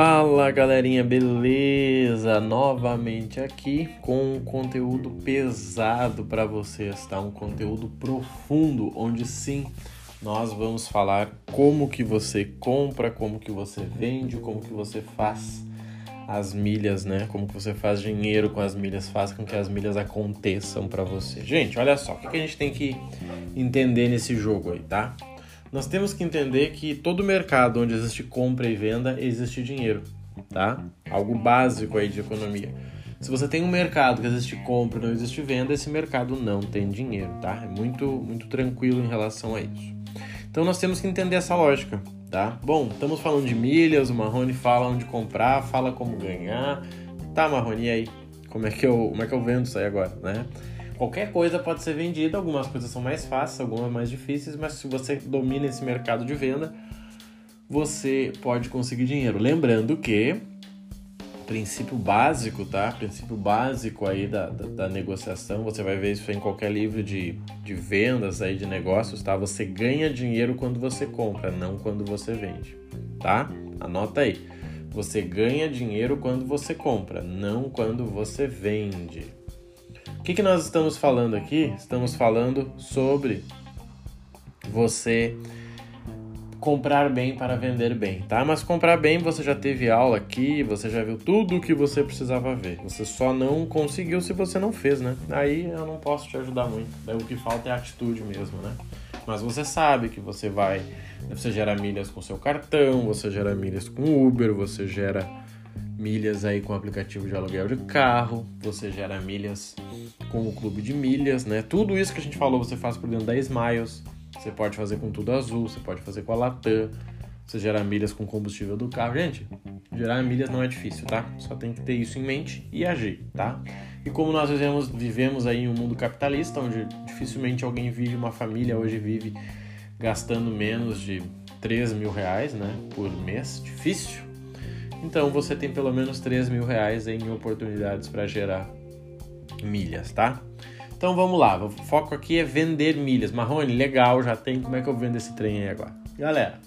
Fala galerinha, beleza? Novamente aqui com um conteúdo pesado para vocês, tá? Um conteúdo profundo, onde sim nós vamos falar como que você compra, como que você vende, como que você faz as milhas, né? Como que você faz dinheiro com as milhas, faz com que as milhas aconteçam para você. Gente, olha só, o que a gente tem que entender nesse jogo aí, tá? Nós temos que entender que todo mercado onde existe compra e venda existe dinheiro, tá? Algo básico aí de economia. Se você tem um mercado que existe compra e não existe venda, esse mercado não tem dinheiro, tá? É muito, muito tranquilo em relação a isso. Então nós temos que entender essa lógica tá? Bom, estamos falando de milhas, o Marrone fala onde comprar, fala como ganhar. Tá, Marrone, e aí? Como é que eu, como é que eu vendo isso aí agora, né? Qualquer coisa pode ser vendida, algumas coisas são mais fáceis, algumas mais difíceis, mas se você domina esse mercado de venda, você pode conseguir dinheiro. Lembrando que princípio básico, tá? Princípio básico aí da, da, da, negociação, você vai ver isso em qualquer livro de, de vendas aí de negócios, tá? Você ganha dinheiro quando você compra, não quando você vende, tá? Anota aí. Você ganha dinheiro quando você compra, não quando você vende. Que, que nós estamos falando aqui? Estamos falando sobre você comprar bem para vender bem, tá? Mas comprar bem você já teve aula aqui, você já viu tudo o que você precisava ver. Você só não conseguiu se você não fez, né? Aí eu não posso te ajudar muito. Daí o que falta é atitude mesmo, né? Mas você sabe que você vai, você gera milhas com seu cartão, você gera milhas com Uber, você gera milhas aí com o aplicativo de aluguel de carro, você gera milhas com o clube de milhas, né? Tudo isso que a gente falou você faz por dentro da Smiles. Você pode fazer com tudo azul, você pode fazer com a Latam, você gerar milhas com combustível do carro. Gente, gerar milhas não é difícil, tá? Só tem que ter isso em mente e agir, tá? E como nós vivemos, vivemos aí em um mundo capitalista, onde dificilmente alguém vive, uma família hoje vive gastando menos de 3 mil reais, né, por mês, difícil. Então você tem pelo menos 3 mil reais em oportunidades para gerar milhas, tá? Então vamos lá, o foco aqui é vender milhas. Marrone, legal, já tem. Como é que eu vendo esse trem aí agora? Galera,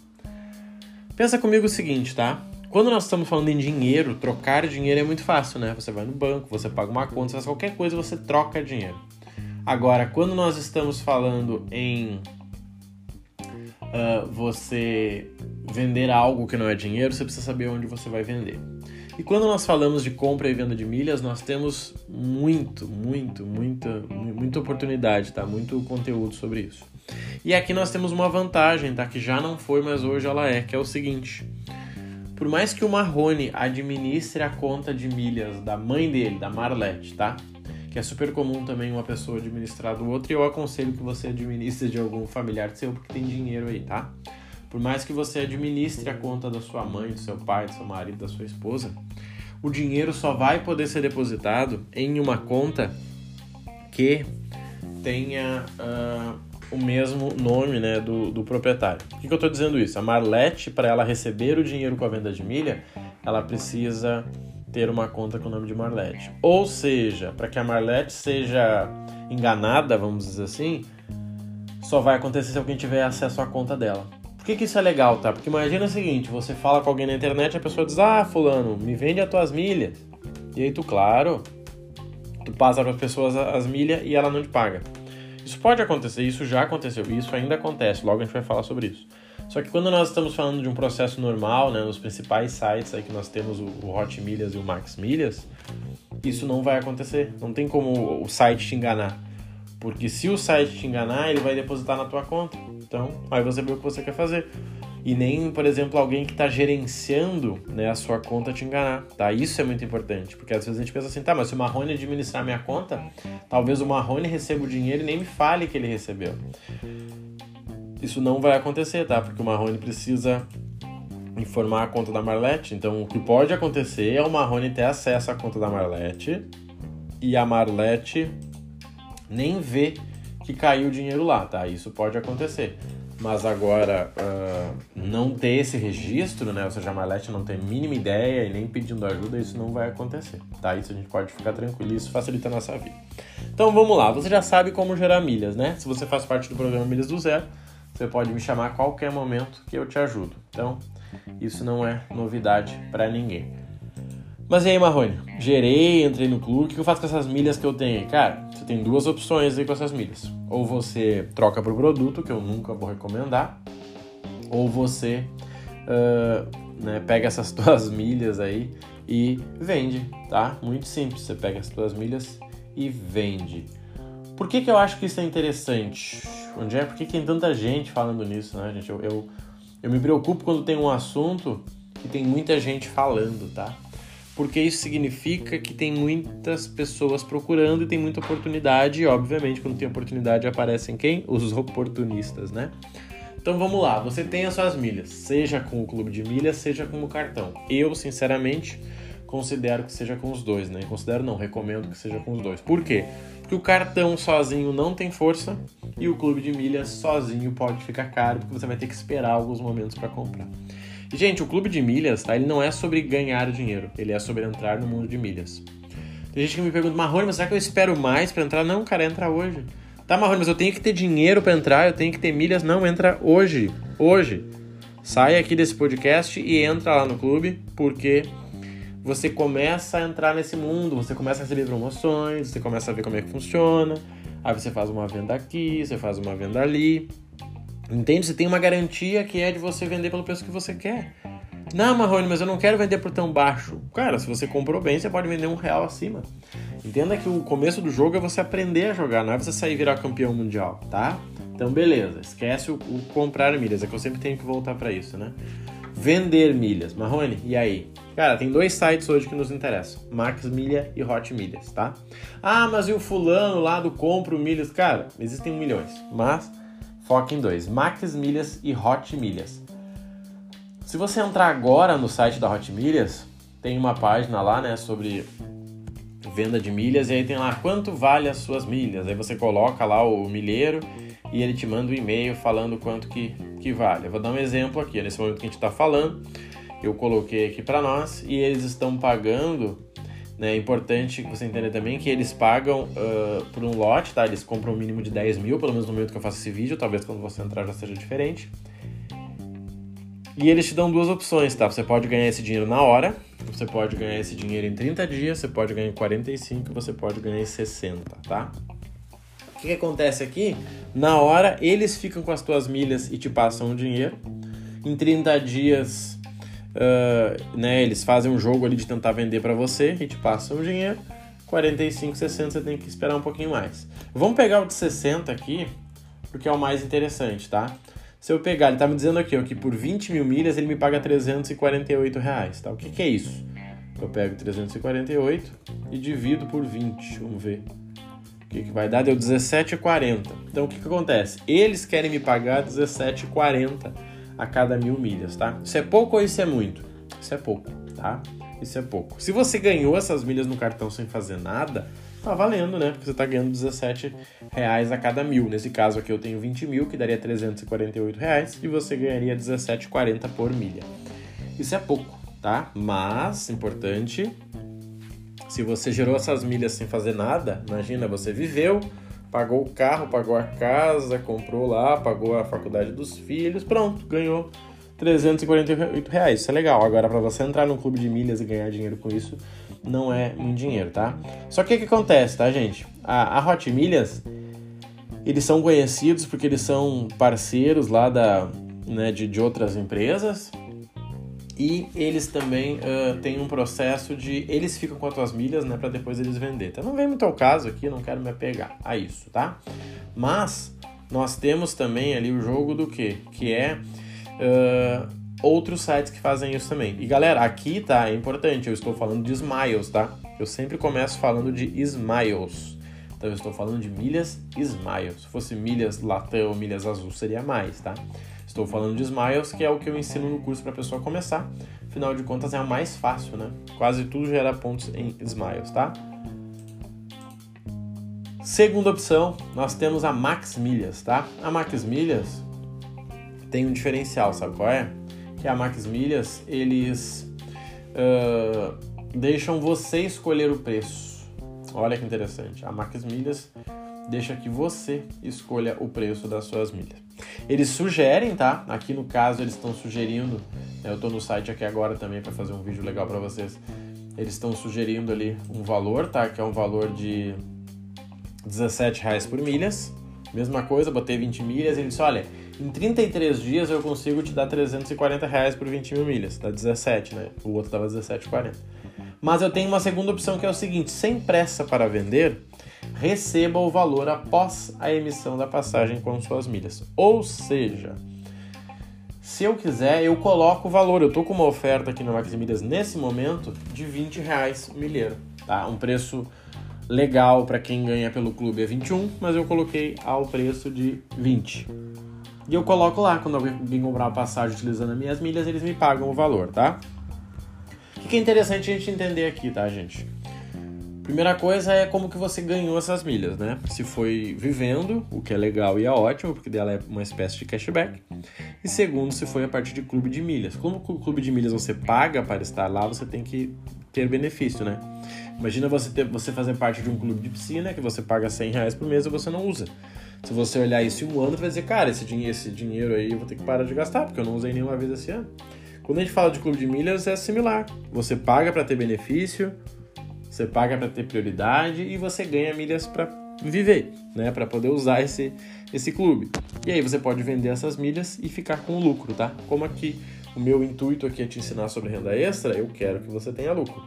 pensa comigo o seguinte, tá? Quando nós estamos falando em dinheiro, trocar dinheiro é muito fácil, né? Você vai no banco, você paga uma conta, você faz qualquer coisa, você troca dinheiro. Agora, quando nós estamos falando em uh, você vender algo que não é dinheiro, você precisa saber onde você vai vender. E quando nós falamos de compra e venda de milhas, nós temos muito, muito, muita, muita oportunidade, tá? Muito conteúdo sobre isso. E aqui nós temos uma vantagem, tá? Que já não foi, mas hoje ela é, que é o seguinte. Por mais que o Marrone administre a conta de milhas da mãe dele, da Marlete, tá? Que é super comum também uma pessoa administrar do outro, e eu aconselho que você administre de algum familiar seu, porque tem dinheiro aí, tá? Por mais que você administre a conta da sua mãe, do seu pai, do seu marido, da sua esposa, o dinheiro só vai poder ser depositado em uma conta que tenha uh, o mesmo nome né, do, do proprietário. Por que, que eu estou dizendo isso? A Marlete, para ela receber o dinheiro com a venda de milha, ela precisa ter uma conta com o nome de Marlete. Ou seja, para que a Marlete seja enganada, vamos dizer assim, só vai acontecer se alguém tiver acesso à conta dela. Por que, que isso é legal, tá? Porque imagina o seguinte, você fala com alguém na internet, a pessoa diz, ah, fulano, me vende as tuas milhas. E aí tu, claro, tu passa para as pessoas as milhas e ela não te paga. Isso pode acontecer, isso já aconteceu, isso ainda acontece, logo a gente vai falar sobre isso. Só que quando nós estamos falando de um processo normal, né, nos principais sites aí que nós temos o, o Hot Milhas e o Max Milhas, isso não vai acontecer. Não tem como o site te enganar. Porque se o site te enganar, ele vai depositar na tua conta. Então, aí você vê o que você quer fazer. E nem, por exemplo, alguém que está gerenciando né, a sua conta te enganar, tá? Isso é muito importante, porque às vezes a gente pensa assim, tá, mas se o Marrone administrar minha conta, talvez o Marrone receba o dinheiro e nem me fale que ele recebeu. Isso não vai acontecer, tá? Porque o Marrone precisa informar a conta da Marlete. Então, o que pode acontecer é o Marrone ter acesso à conta da Marlete e a Marlete nem vê que caiu o dinheiro lá, tá? Isso pode acontecer. Mas agora, uh, não ter esse registro, né? Ou seja, a Marlete não tem a mínima ideia e nem pedindo ajuda, isso não vai acontecer, tá? Isso a gente pode ficar tranquilo, isso facilita a nossa vida. Então vamos lá, você já sabe como gerar milhas, né? Se você faz parte do programa Milhas do Zero, você pode me chamar a qualquer momento que eu te ajudo. Então, isso não é novidade para ninguém. Mas e aí, Marrone? Gerei, entrei no clube, o que eu faço com essas milhas que eu tenho aí? Cara, você tem duas opções aí com essas milhas. Ou você troca pro produto, que eu nunca vou recomendar, ou você uh, né, pega essas duas milhas aí e vende, tá? Muito simples, você pega as duas milhas e vende. Por que, que eu acho que isso é interessante? Onde é? Por que, que tem tanta gente falando nisso, né, gente? Eu, eu, eu me preocupo quando tem um assunto que tem muita gente falando, tá? Porque isso significa que tem muitas pessoas procurando e tem muita oportunidade, e obviamente quando tem oportunidade aparecem quem? Os oportunistas, né? Então vamos lá, você tem as suas milhas, seja com o clube de milhas, seja com o cartão. Eu, sinceramente, considero que seja com os dois, né? Considero não, recomendo que seja com os dois. Por quê? Porque o cartão sozinho não tem força e o clube de milhas sozinho pode ficar caro, porque você vai ter que esperar alguns momentos para comprar. Gente, o clube de milhas, tá? Ele não é sobre ganhar dinheiro, ele é sobre entrar no mundo de milhas. Tem gente que me pergunta, Marrone, mas será que eu espero mais para entrar? Não, cara, entra hoje. Tá, Marrone, mas eu tenho que ter dinheiro para entrar, eu tenho que ter milhas. Não, entra hoje. Hoje. Sai aqui desse podcast e entra lá no clube, porque você começa a entrar nesse mundo, você começa a receber promoções, você começa a ver como é que funciona. Aí você faz uma venda aqui, você faz uma venda ali. Entende? Você tem uma garantia que é de você vender pelo preço que você quer. Não, Marrone, mas eu não quero vender por tão baixo. Cara, se você comprou bem, você pode vender um real acima. Entenda que o começo do jogo é você aprender a jogar, não é você sair e virar campeão mundial, tá? Então, beleza, esquece o, o comprar milhas, é que eu sempre tenho que voltar para isso, né? Vender milhas. Marrone, e aí? Cara, tem dois sites hoje que nos interessam: Max Milha e Hot Milhas, tá? Ah, mas e o fulano lá do Compro Milhas? Cara, existem milhões, mas Foca em dois: Max Milhas e Hot Milhas. Se você entrar agora no site da Hot Milhas, tem uma página lá, né, sobre venda de milhas e aí tem lá quanto vale as suas milhas. Aí você coloca lá o milheiro e ele te manda um e-mail falando quanto que, que vale. Eu vou dar um exemplo aqui, nesse momento que a gente está falando, eu coloquei aqui para nós e eles estão pagando? É importante você entender também que eles pagam uh, por um lote, tá? Eles compram um mínimo de 10 mil, pelo menos no momento que eu faço esse vídeo, talvez quando você entrar já seja diferente. E eles te dão duas opções, tá? Você pode ganhar esse dinheiro na hora, você pode ganhar esse dinheiro em 30 dias, você pode ganhar em 45, você pode ganhar em 60, tá? O que, que acontece aqui? Na hora, eles ficam com as tuas milhas e te passam o dinheiro. Em 30 dias, uh, né, eles fazem um jogo ali de tentar vender para você e te passam o dinheiro. 45, 60 você tem que esperar um pouquinho mais. Vamos pegar o de 60 aqui, porque é o mais interessante, tá? Se eu pegar, ele tá me dizendo aqui ó, que por 20 mil milhas ele me paga 348 reais, tá? O que, que é isso? Eu pego 348 e divido por 20, vamos ver. O que, que vai dar? Deu 17,40. Então o que, que acontece? Eles querem me pagar 17,40 a cada mil milhas, tá? Isso é pouco ou isso é muito? Isso é pouco, tá? Isso é pouco. Se você ganhou essas milhas no cartão sem fazer nada, tá valendo, né? Porque você tá ganhando 17 reais a cada mil. Nesse caso aqui eu tenho 20 mil, que daria 348 reais, e você ganharia 17,40 por milha. Isso é pouco, tá? Mas, importante, se você gerou essas milhas sem fazer nada, imagina, você viveu, pagou o carro, pagou a casa, comprou lá, pagou a faculdade dos filhos, pronto, ganhou 348 reais. Isso é legal. Agora, para você entrar num clube de milhas e ganhar dinheiro com isso, não é muito dinheiro, tá? Só que o que acontece, tá, gente? A, a Hot Milhas, eles são conhecidos porque eles são parceiros lá da, né, de, de outras empresas e eles também uh, têm um processo de. Eles ficam com as tuas milhas, né? para depois eles vender. Então não vem muito ao caso aqui, não quero me apegar a isso, tá? Mas nós temos também ali o jogo do que? Que é. Uh, outros sites que fazem isso também. E galera, aqui tá, é importante, eu estou falando de Smiles, tá? Eu sempre começo falando de Smiles. Então eu estou falando de milhas Smiles. Se fosse milhas Latam milhas azul, seria mais, tá? Estou falando de Smiles, que é o que eu ensino no curso para a pessoa começar. Afinal de contas, é o mais fácil, né? Quase tudo gera pontos em Smiles, tá? Segunda opção, nós temos a Max Milhas, tá? A Max Milhas tem um diferencial, sabe qual é? Que a Max Milhas, eles uh, deixam você escolher o preço. Olha que interessante. A Max Milhas deixa que você escolha o preço das suas milhas. Eles sugerem, tá? Aqui no caso eles estão sugerindo Eu estou no site aqui agora também para fazer um vídeo legal para vocês. Eles estão sugerindo ali um valor, tá? Que é um valor de 17 reais por milhas. Mesma coisa, botei 20 milhas e ele disse, olha, em 33 dias eu consigo te dar 340 reais por 20 mil milhas. Dá 17, né? O outro tava 17,40. Mas eu tenho uma segunda opção que é o seguinte, sem pressa para vender, receba o valor após a emissão da passagem com suas milhas. Ou seja, se eu quiser, eu coloco o valor. Eu tô com uma oferta aqui no Max Milhas nesse momento de 20 reais milheiro, tá? Um preço legal para quem ganha pelo clube é 21, mas eu coloquei ao preço de 20. E eu coloco lá, quando alguém comprar uma passagem utilizando as minhas milhas, eles me pagam o valor, tá? O que é interessante a gente entender aqui, tá, gente? Primeira coisa é como que você ganhou essas milhas, né? Se foi vivendo, o que é legal e é ótimo, porque dela é uma espécie de cashback. E segundo, se foi a partir de clube de milhas. Como o clube de milhas você paga para estar lá, você tem que ter benefício, né? Imagina você, ter, você fazer parte de um clube de piscina que você paga 100 reais por mês e você não usa. Se você olhar isso em um ano, você vai dizer, cara, esse dinheiro, esse dinheiro aí eu vou ter que parar de gastar, porque eu não usei nenhuma vez esse ano. Quando a gente fala de clube de milhas, é similar. Você paga para ter benefício, você paga para ter prioridade e você ganha milhas para viver, né, para poder usar esse esse clube. E aí você pode vender essas milhas e ficar com lucro, tá? Como aqui o meu intuito aqui é te ensinar sobre renda extra, eu quero que você tenha lucro.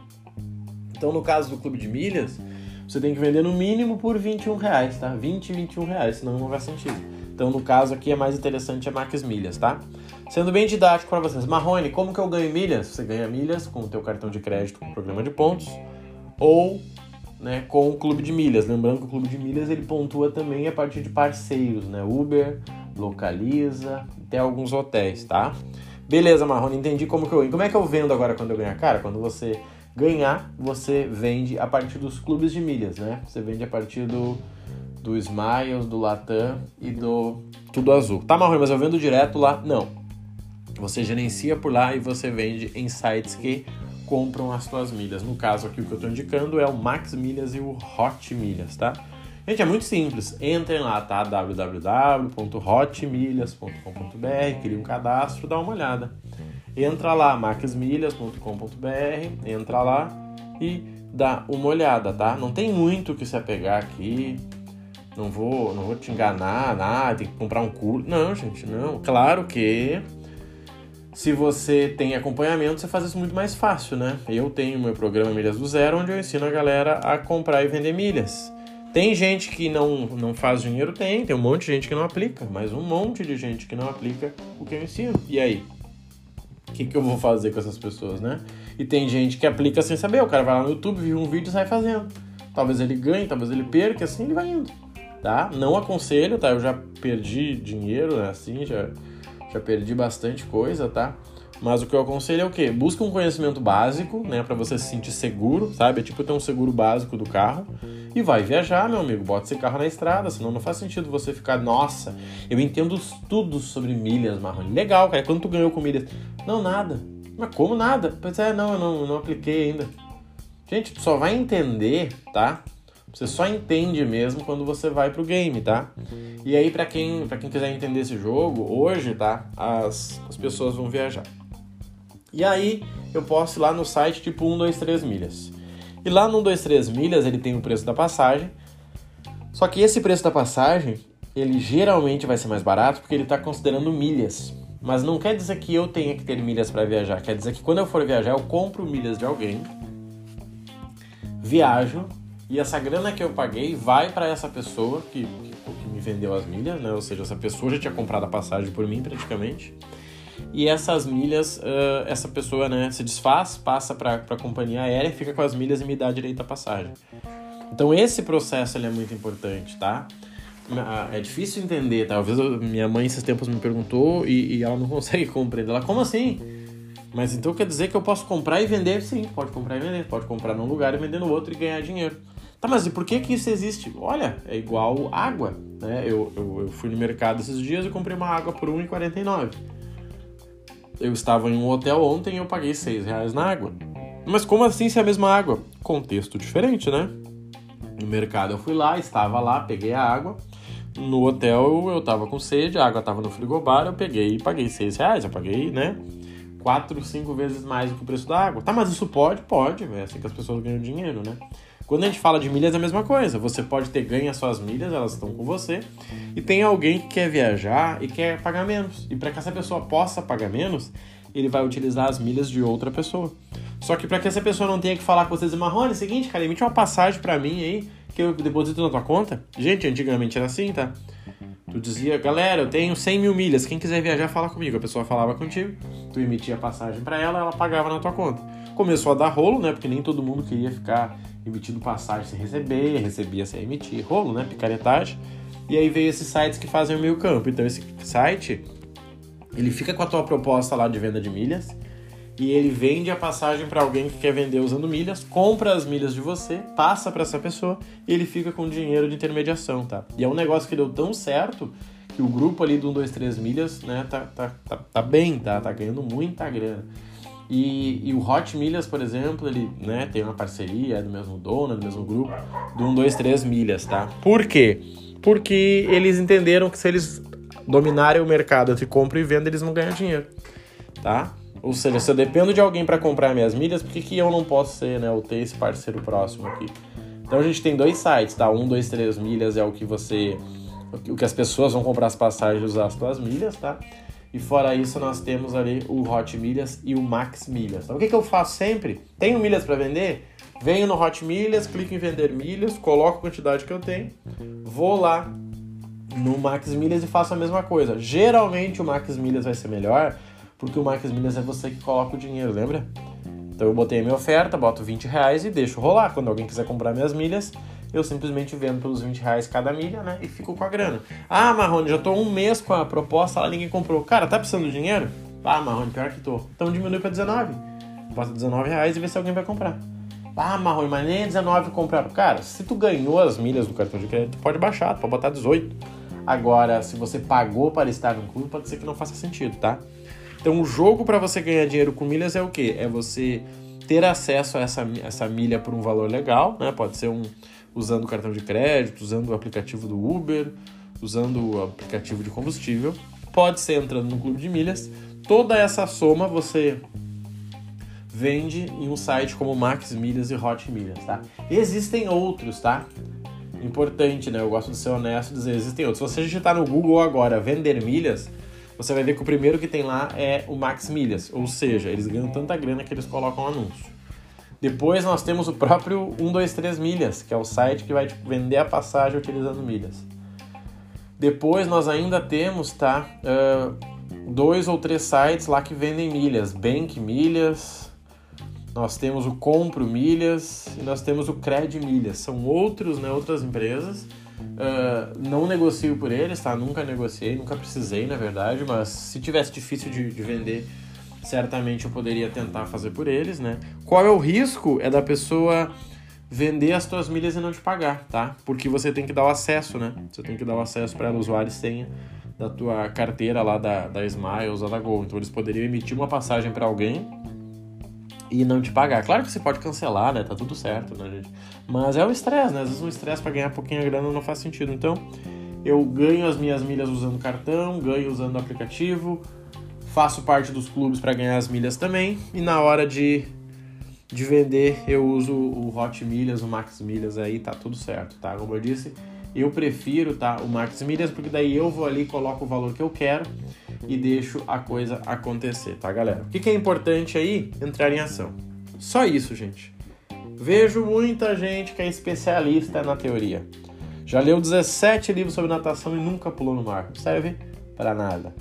Então, no caso do clube de milhas, você tem que vender no mínimo por 21 reais, tá? 20 e 21 reais, senão não faz sentido. Então, no caso aqui, é mais interessante a Max Milhas, tá? Sendo bem didático para vocês. Marrone, como que eu ganho milhas? Você ganha milhas com o teu cartão de crédito com o programa de pontos ou né, com o clube de milhas. Lembrando que o clube de milhas ele pontua também a partir de parceiros, né? Uber, Localiza, até alguns hotéis, tá? Beleza, Marrone, entendi como que eu... Como é que eu vendo agora quando eu ganhar? Cara, quando você ganhar, você vende a partir dos clubes de milhas, né? Você vende a partir do, do Smiles, do Latam e do Tudo Azul. Tá, Marrone, mas eu vendo direto lá? Não. Você gerencia por lá e você vende em sites que compram as suas milhas. No caso aqui, o que eu estou indicando é o Max Milhas e o Hot Milhas, tá? Gente, é muito simples. Entrem lá, tá? www.hotmilhas.com.br, cria um cadastro, dá uma olhada entra lá, marquesmilhas.com.br, entra lá e dá uma olhada, tá? Não tem muito o que se apegar aqui. Não vou, não vou te enganar, nada, tem que comprar um curso. Não, gente, não. Claro que se você tem acompanhamento, você faz isso muito mais fácil, né? Eu tenho meu programa Milhas do Zero, onde eu ensino a galera a comprar e vender milhas. Tem gente que não, não faz dinheiro? Tem. Tem um monte de gente que não aplica, mas um monte de gente que não aplica o que eu ensino. E aí? o que, que eu vou fazer com essas pessoas, né? E tem gente que aplica sem saber, o cara vai lá no YouTube, viu um vídeo e sai fazendo. Talvez ele ganhe, talvez ele perca, assim ele vai indo, tá? Não aconselho, tá? Eu já perdi dinheiro, né? Assim, já, já perdi bastante coisa, tá? Mas o que eu aconselho é o quê? Busca um conhecimento básico, né, para você se sentir seguro, sabe? É tipo ter um seguro básico do carro e vai viajar, meu amigo. Bota esse carro na estrada, senão não faz sentido você ficar, nossa, eu entendo tudo sobre milhas, Marrone. Legal, cara. Quanto tu ganhou com milhas? Não, nada. Mas como nada? Pois é, não, eu não, não apliquei ainda. Gente, tu só vai entender, tá? Você só entende mesmo quando você vai pro game, tá? E aí, para quem, pra quem quiser entender esse jogo, hoje, tá? As, as pessoas vão viajar. E aí eu posso ir lá no site tipo 123 milhas. E lá no 123 milhas ele tem o preço da passagem. Só que esse preço da passagem, ele geralmente vai ser mais barato porque ele está considerando milhas. Mas não quer dizer que eu tenha que ter milhas para viajar. Quer dizer que quando eu for viajar, eu compro milhas de alguém, viajo e essa grana que eu paguei vai para essa pessoa que, que, que, me vendeu as milhas, né? Ou seja, essa pessoa já tinha comprado a passagem por mim praticamente e essas milhas, uh, essa pessoa né, se desfaz, passa para a companhia aérea, fica com as milhas e me dá direito à passagem. Então esse processo ele é muito importante, tá? É difícil entender, talvez eu, minha mãe esses tempos me perguntou e, e, ela não consegue compreender. Ela, como assim? Mas então quer dizer que eu posso comprar e vender? Sim, pode comprar e vender. Pode comprar num lugar e vender no outro e ganhar dinheiro. Tá, mas e por que que isso existe? Olha, é igual água, né? Eu, eu, eu fui no mercado esses dias e comprei uma água por R$1,49 eu estava em um hotel ontem e eu paguei 6 reais na água. Mas como assim se é a mesma água? Contexto diferente, né? No mercado eu fui lá, estava lá, peguei a água. No hotel eu estava com sede, a água estava no frigobar, eu peguei e paguei 6 reais. Eu paguei, né? quatro, cinco vezes mais do que o preço da água. Tá, mas isso pode? Pode, é assim que as pessoas ganham dinheiro, né? Quando a gente fala de milhas é a mesma coisa. Você pode ter ganho as suas milhas, elas estão com você. E tem alguém que quer viajar e quer pagar menos. E para que essa pessoa possa pagar menos, ele vai utilizar as milhas de outra pessoa. Só que para que essa pessoa não tenha que falar com vocês, Marrone, é o seguinte, cara, emite uma passagem para mim aí que eu deposito na tua conta. Gente, antigamente era assim, tá? Tu dizia, galera, eu tenho 100 mil milhas, quem quiser viajar, fala comigo. A pessoa falava contigo, tu emitia a passagem para ela, ela pagava na tua conta. Começou a dar rolo, né? Porque nem todo mundo queria ficar emitindo passagem sem receber, recebia sem emitir. Rolo, né? Picaretagem. E aí veio esses sites que fazem o meio campo. Então esse site, ele fica com a tua proposta lá de venda de milhas e ele vende a passagem para alguém que quer vender usando milhas, compra as milhas de você, passa para essa pessoa e ele fica com dinheiro de intermediação, tá? E é um negócio que deu tão certo que o grupo ali do 1, 2, 3 milhas, né, tá, tá, tá, tá bem, tá? Tá ganhando muita grana. E, e, o Hot Milhas, por exemplo, ele né, tem uma parceria, é do mesmo dono, é do mesmo grupo, do 1, 2, 3 milhas, tá? Por quê? Porque eles entenderam que se eles dominarem o mercado entre compra e venda, eles vão ganhar dinheiro, tá? Ou seja, se eu dependo de alguém para comprar minhas milhas, por que, que eu não posso ser, né, ou ter esse parceiro próximo aqui? Então a gente tem dois sites, tá? Um, dois, três milhas é o que você. O que as pessoas vão comprar as passagens e usar as suas milhas, tá? E fora isso, nós temos ali o Hot Milhas e o Max Milhas. Então, o que, que eu faço sempre? Tenho milhas para vender? Venho no Hot Milhas, clico em vender milhas, coloco a quantidade que eu tenho, vou lá no Max Milhas e faço a mesma coisa. Geralmente o Max Milhas vai ser melhor porque o Max Milhas é você que coloca o dinheiro, lembra? Então eu botei a minha oferta, boto 20 reais e deixo rolar. Quando alguém quiser comprar minhas milhas, eu simplesmente vendo pelos 20 reais cada milha, né? E fico com a grana. Ah, Marrone, já tô um mês com a proposta, lá ninguém comprou. Cara, tá precisando de dinheiro? Ah, Marrone, pior que tô. Então diminui pra 19. Bota 19 reais e vê se alguém vai comprar. Ah, Marrone, mas nem 19 compraram. Cara, se tu ganhou as milhas do cartão de crédito, pode baixar, pode botar 18. Agora, se você pagou para estar no clube, pode ser que não faça sentido, tá? Então, o jogo para você ganhar dinheiro com milhas é o quê? É você ter acesso a essa, essa milha por um valor legal, né? Pode ser um usando cartão de crédito, usando o aplicativo do Uber, usando o aplicativo de combustível. Pode ser entrando no clube de milhas. Toda essa soma você vende em um site como Max Milhas e Hot Milhas, tá? Existem outros, tá? Importante, né? Eu gosto de ser honesto e dizer, existem outros. Se você digitar no Google agora, vender milhas, você vai ver que o primeiro que tem lá é o Max Milhas, ou seja, eles ganham tanta grana que eles colocam anúncio. Depois nós temos o próprio 123 Milhas, que é o site que vai tipo, vender a passagem utilizando milhas. Depois nós ainda temos, tá, uh, dois ou três sites lá que vendem milhas, Bank Milhas, nós temos o Compro Milhas e nós temos o Cred Milhas. São outros, né, outras empresas Uh, não negocio por eles, tá? Nunca negociei, nunca precisei, na verdade, mas se tivesse difícil de, de vender, certamente eu poderia tentar fazer por eles, né? Qual é o risco? É da pessoa vender as tuas milhas e não te pagar, tá? Porque você tem que dar o acesso, né? Você tem que dar o acesso para ela, usuário senha da tua carteira lá da, da Smiles ou da Gol. Então eles poderiam emitir uma passagem para alguém e não te pagar. Claro que você pode cancelar, né? Tá tudo certo, né, gente? Mas é o estresse, né? Às vezes um estresse para ganhar pouquinho a grana não faz sentido. Então, eu ganho as minhas milhas usando cartão, ganho usando o aplicativo, faço parte dos clubes para ganhar as milhas também, e na hora de, de vender eu uso o Hot Milhas, o Max Milhas aí, tá tudo certo, tá? Como eu disse, eu prefiro, tá, o Max Milhas, porque daí eu vou ali, coloco o valor que eu quero e deixo a coisa acontecer, tá, galera? O que, que é importante aí? Entrar em ação. Só isso, gente. Vejo muita gente que é especialista na teoria. Já leu 17 livros sobre natação e nunca pulou no mar. Serve para nada.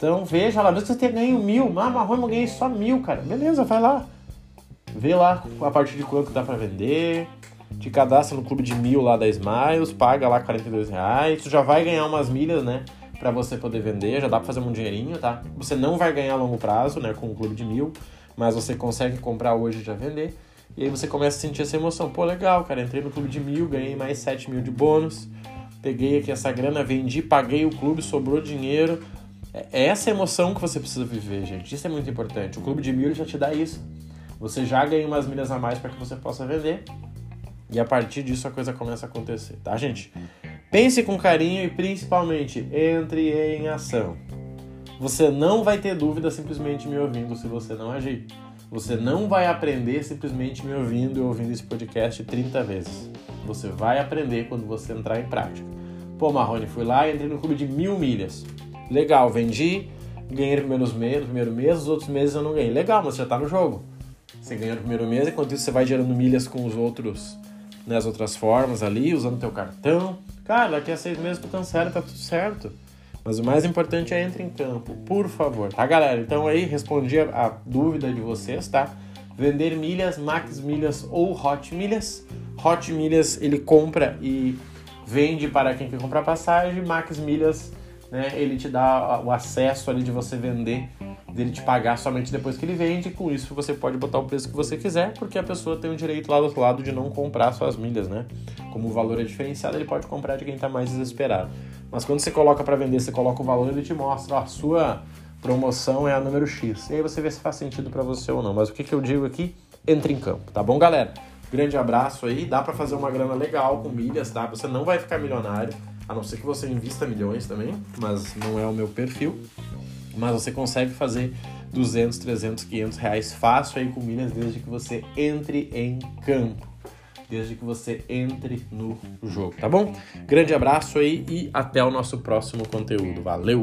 Então veja lá, mesmo que você tenha ganho mil, ah, marrom eu ganhei só mil, cara. Beleza, vai lá. Vê lá a partir de quanto dá para vender. Te cadastra no clube de mil lá da Smiles, paga lá 42 reais. Tu já vai ganhar umas milhas, né? para você poder vender, já dá para fazer um dinheirinho, tá? Você não vai ganhar a longo prazo, né, com o clube de mil, mas você consegue comprar hoje e já vender. E aí você começa a sentir essa emoção. Pô, legal, cara, entrei no clube de mil, ganhei mais 7 mil de bônus, peguei aqui essa grana, vendi, paguei o clube, sobrou dinheiro. É, é essa emoção que você precisa viver, gente. Isso é muito importante. O clube de mil já te dá isso. Você já ganha umas milhas a mais para que você possa vender. E a partir disso a coisa começa a acontecer, tá, gente? Pense com carinho e principalmente entre em ação. Você não vai ter dúvida simplesmente me ouvindo se você não agir. Você não vai aprender simplesmente me ouvindo e ouvindo esse podcast 30 vezes. Você vai aprender quando você entrar em prática. Pô, Marrone, fui lá e entrei no clube de mil milhas. Legal, vendi, ganhei no primeiro mês, no primeiro mês, os outros meses eu não ganhei. Legal, mas você já tá no jogo. Você ganha no primeiro mês, enquanto isso você vai gerando milhas com os outros, né, as outras formas ali, usando teu cartão. Cara, daqui a seis meses tu cancela, tá tudo certo. Mas o mais importante é entre em campo, por favor, tá, galera? Então aí respondi a, a dúvida de vocês, tá? Vender milhas, Max Milhas ou Hot Milhas. Hot Milhas ele compra e vende para quem quer comprar passagem, Max Milhas, né, ele te dá o acesso ali de você vender, dele te pagar somente depois que ele vende, e com isso você pode botar o preço que você quiser, porque a pessoa tem o direito lá do outro lado de não comprar suas milhas, né? Como o valor é diferenciado, ele pode comprar de quem está mais desesperado. Mas quando você coloca para vender, você coloca o valor, ele te mostra, a sua promoção é a número X. E aí você vê se faz sentido para você ou não. Mas o que, que eu digo aqui? Entre em campo, tá bom, galera? Grande abraço aí, dá para fazer uma grana legal com milhas, tá? Você não vai ficar milionário, a não ser que você invista milhões também, mas não é o meu perfil. Mas você consegue fazer 200, 300, 500 reais fácil aí com milhas desde que você entre em campo. Desde que você entre no jogo, tá bom? Grande abraço aí e até o nosso próximo conteúdo. Valeu!